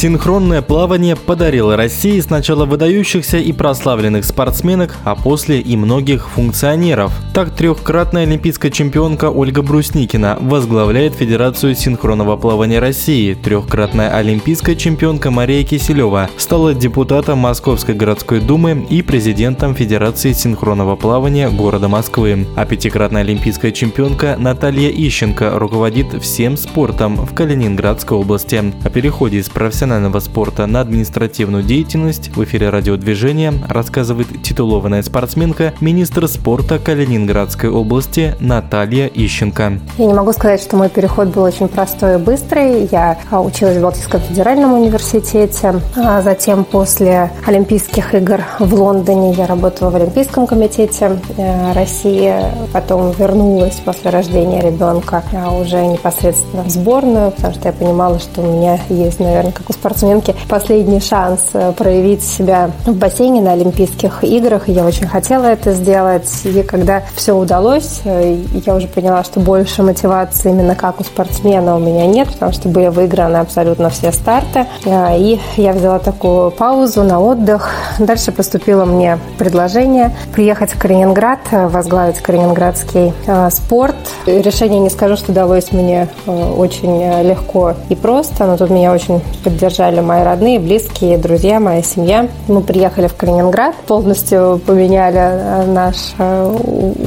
Синхронное плавание подарило России сначала выдающихся и прославленных спортсменок, а после и многих функционеров. Так трехкратная олимпийская чемпионка Ольга Брусникина возглавляет Федерацию синхронного плавания России. Трехкратная олимпийская чемпионка Мария Киселева стала депутатом Московской городской думы и президентом Федерации синхронного плавания города Москвы. А пятикратная олимпийская чемпионка Наталья Ищенко руководит всем спортом в Калининградской области. О переходе из профессионального профессионального спорта на административную деятельность в эфире радиодвижения рассказывает титулованная спортсменка, министр спорта Калининградской области Наталья Ищенко. Я не могу сказать, что мой переход был очень простой и быстрый. Я а, училась в Балтийском федеральном университете. А затем после Олимпийских игр в Лондоне я работала в Олимпийском комитете э, России. Потом вернулась после рождения ребенка а, уже непосредственно в сборную, потому что я понимала, что у меня есть, наверное, как у спортсменки последний шанс э, проявить себя в бассейне на Олимпийских играх. И я очень хотела это сделать. И когда все удалось, э, я уже поняла, что больше мотивации именно как у спортсмена у меня нет, потому что были выиграны абсолютно все старты. Э, и я взяла такую паузу на отдых. Дальше поступило мне предложение приехать в Калининград, возглавить калининградский спорт. Решение не скажу, что далось мне очень легко и просто, но тут меня очень поддержали поддержали мои родные, близкие, друзья, моя семья. Мы приехали в Калининград, полностью поменяли э, наш э,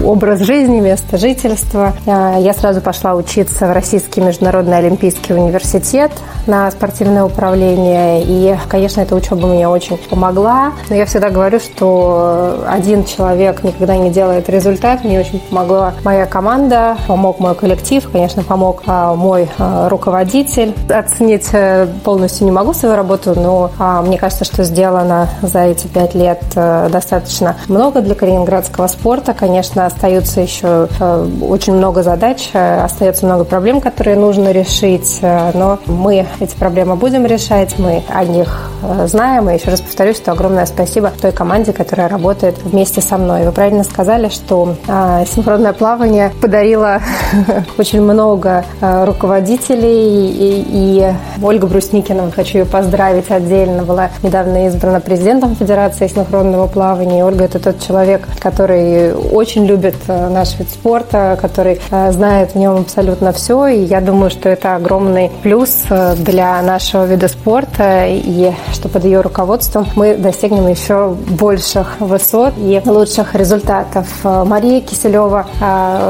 образ жизни, место жительства. Э, я сразу пошла учиться в Российский международный олимпийский университет на спортивное управление. И, конечно, эта учеба мне очень помогла. Но я всегда говорю, что один человек никогда не делает результат. Мне очень помогла моя команда, помог мой коллектив, конечно, помог мой руководитель. Оценить полностью могу свою работу, но а, мне кажется, что сделано за эти пять лет а, достаточно много для калининградского спорта. Конечно, остаются еще а, очень много задач, а, остается много проблем, которые нужно решить, а, но мы эти проблемы будем решать, мы о них а, знаем. И еще раз повторюсь, что огромное спасибо той команде, которая работает вместе со мной. Вы правильно сказали, что а, синхронное плавание подарило очень много руководителей, и Ольга Брусникина, хочу ее поздравить отдельно. Была недавно избрана президентом Федерации синхронного плавания. И Ольга – это тот человек, который очень любит э, наш вид спорта, который э, знает в нем абсолютно все. И я думаю, что это огромный плюс э, для нашего вида спорта. И что под ее руководством мы достигнем еще больших высот и лучших результатов. Мария Киселева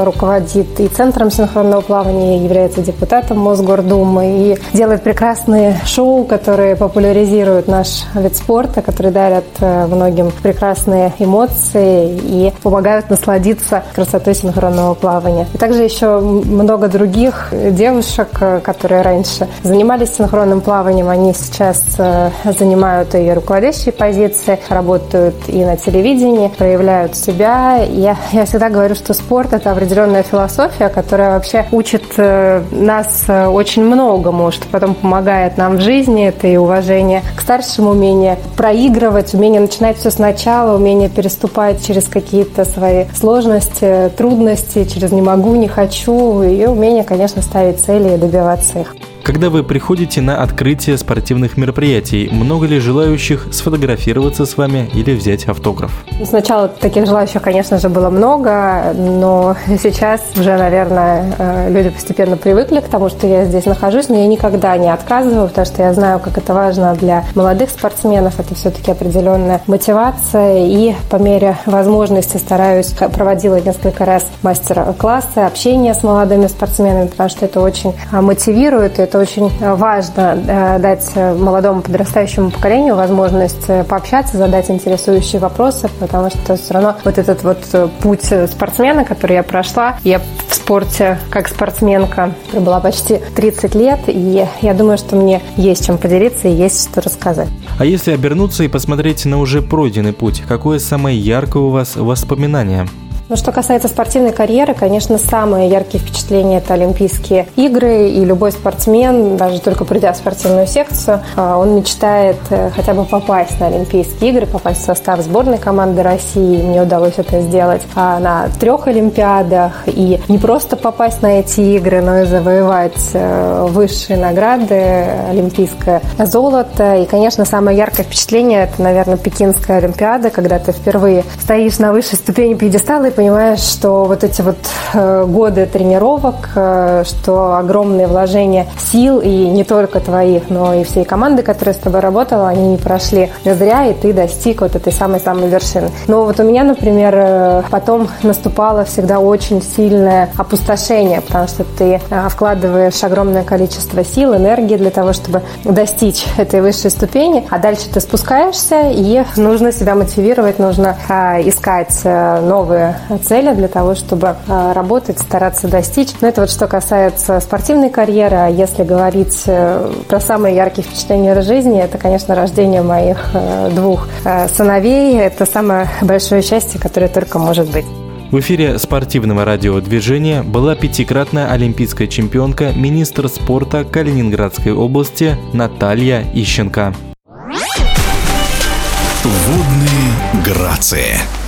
руководит и Центром синхронного плавания, является депутатом Мосгордумы и делает прекрасные шоу, которые популяризируют наш вид спорта, которые дарят э, многим прекрасные эмоции и помогают насладиться красотой синхронного плавания. И также еще много других девушек, э, которые раньше занимались синхронным плаванием, они сейчас э, занимают и руководящие позиции, работают и на телевидении, проявляют себя. Я, я всегда говорю, что спорт – это определенная философия, которая вообще учит нас очень многому, что потом помогает нам в жизни, жизни, это и уважение к старшим, умение проигрывать, умение начинать все сначала, умение переступать через какие-то свои сложности, трудности, через «не могу», «не хочу», и умение, конечно, ставить цели и добиваться их. Когда вы приходите на открытие спортивных мероприятий, много ли желающих сфотографироваться с вами или взять автограф? Сначала таких желающих, конечно же, было много, но сейчас уже, наверное, э, люди постепенно привыкли к тому, что я здесь нахожусь, но я никогда не отказываю, потому что я знаю, как это важно для молодых спортсменов. Это все-таки определенная мотивация, и по мере возможности стараюсь, проводила несколько раз мастер-классы, общение с молодыми спортсменами, потому что это очень а, мотивирует, это это очень э, важно э, дать э, молодому подрастающему поколению возможность пообщаться, задать интересующие вопросы, потому что все равно вот этот вот путь спортсмена, который я прошла, я в спорте как спортсменка пробыла почти 30 лет, и я думаю, что мне есть чем поделиться и есть что рассказать. А если обернуться и посмотреть на уже пройденный путь, какое самое яркое у вас воспоминание? Ну, что касается спортивной карьеры, конечно, самые яркие впечатления – это Олимпийские игры, и любой спортсмен, даже только придя в спортивную секцию, а, он мечтает э, хотя бы попасть на Олимпийские игры, попасть в состав сборной команды России. Мне удалось это сделать а, на трех Олимпиадах, и не просто попасть на эти игры, но и завоевать э, высшие награды, олимпийское золото. И, конечно, самое яркое впечатление – это, наверное, Пекинская Олимпиада, когда ты впервые стоишь на высшей ступени пьедестала и понимаешь, что вот эти вот э, годы тренировок, э, что огромные вложения сил и не только твоих, но и всей команды, которая с тобой работала, они не прошли зря, и ты достиг вот этой самой-самой вершины. Но вот у меня, например, э, потом наступало всегда очень сильное опустошение, потому что ты вкладываешь огромное количество сил, энергии для того, чтобы достичь этой высшей ступени, а дальше ты спускаешься, и нужно себя мотивировать, нужно искать новые цели для того, чтобы э, работать, стараться достичь. Но это вот что касается спортивной карьеры. А если говорить э, про самые яркие впечатления жизни, это, конечно, рождение моих э, двух сыновей. Это самое большое счастье, которое только может быть. В эфире спортивного радиодвижения была пятикратная олимпийская чемпионка, министр спорта Калининградской области Наталья Ищенко. Водные грации.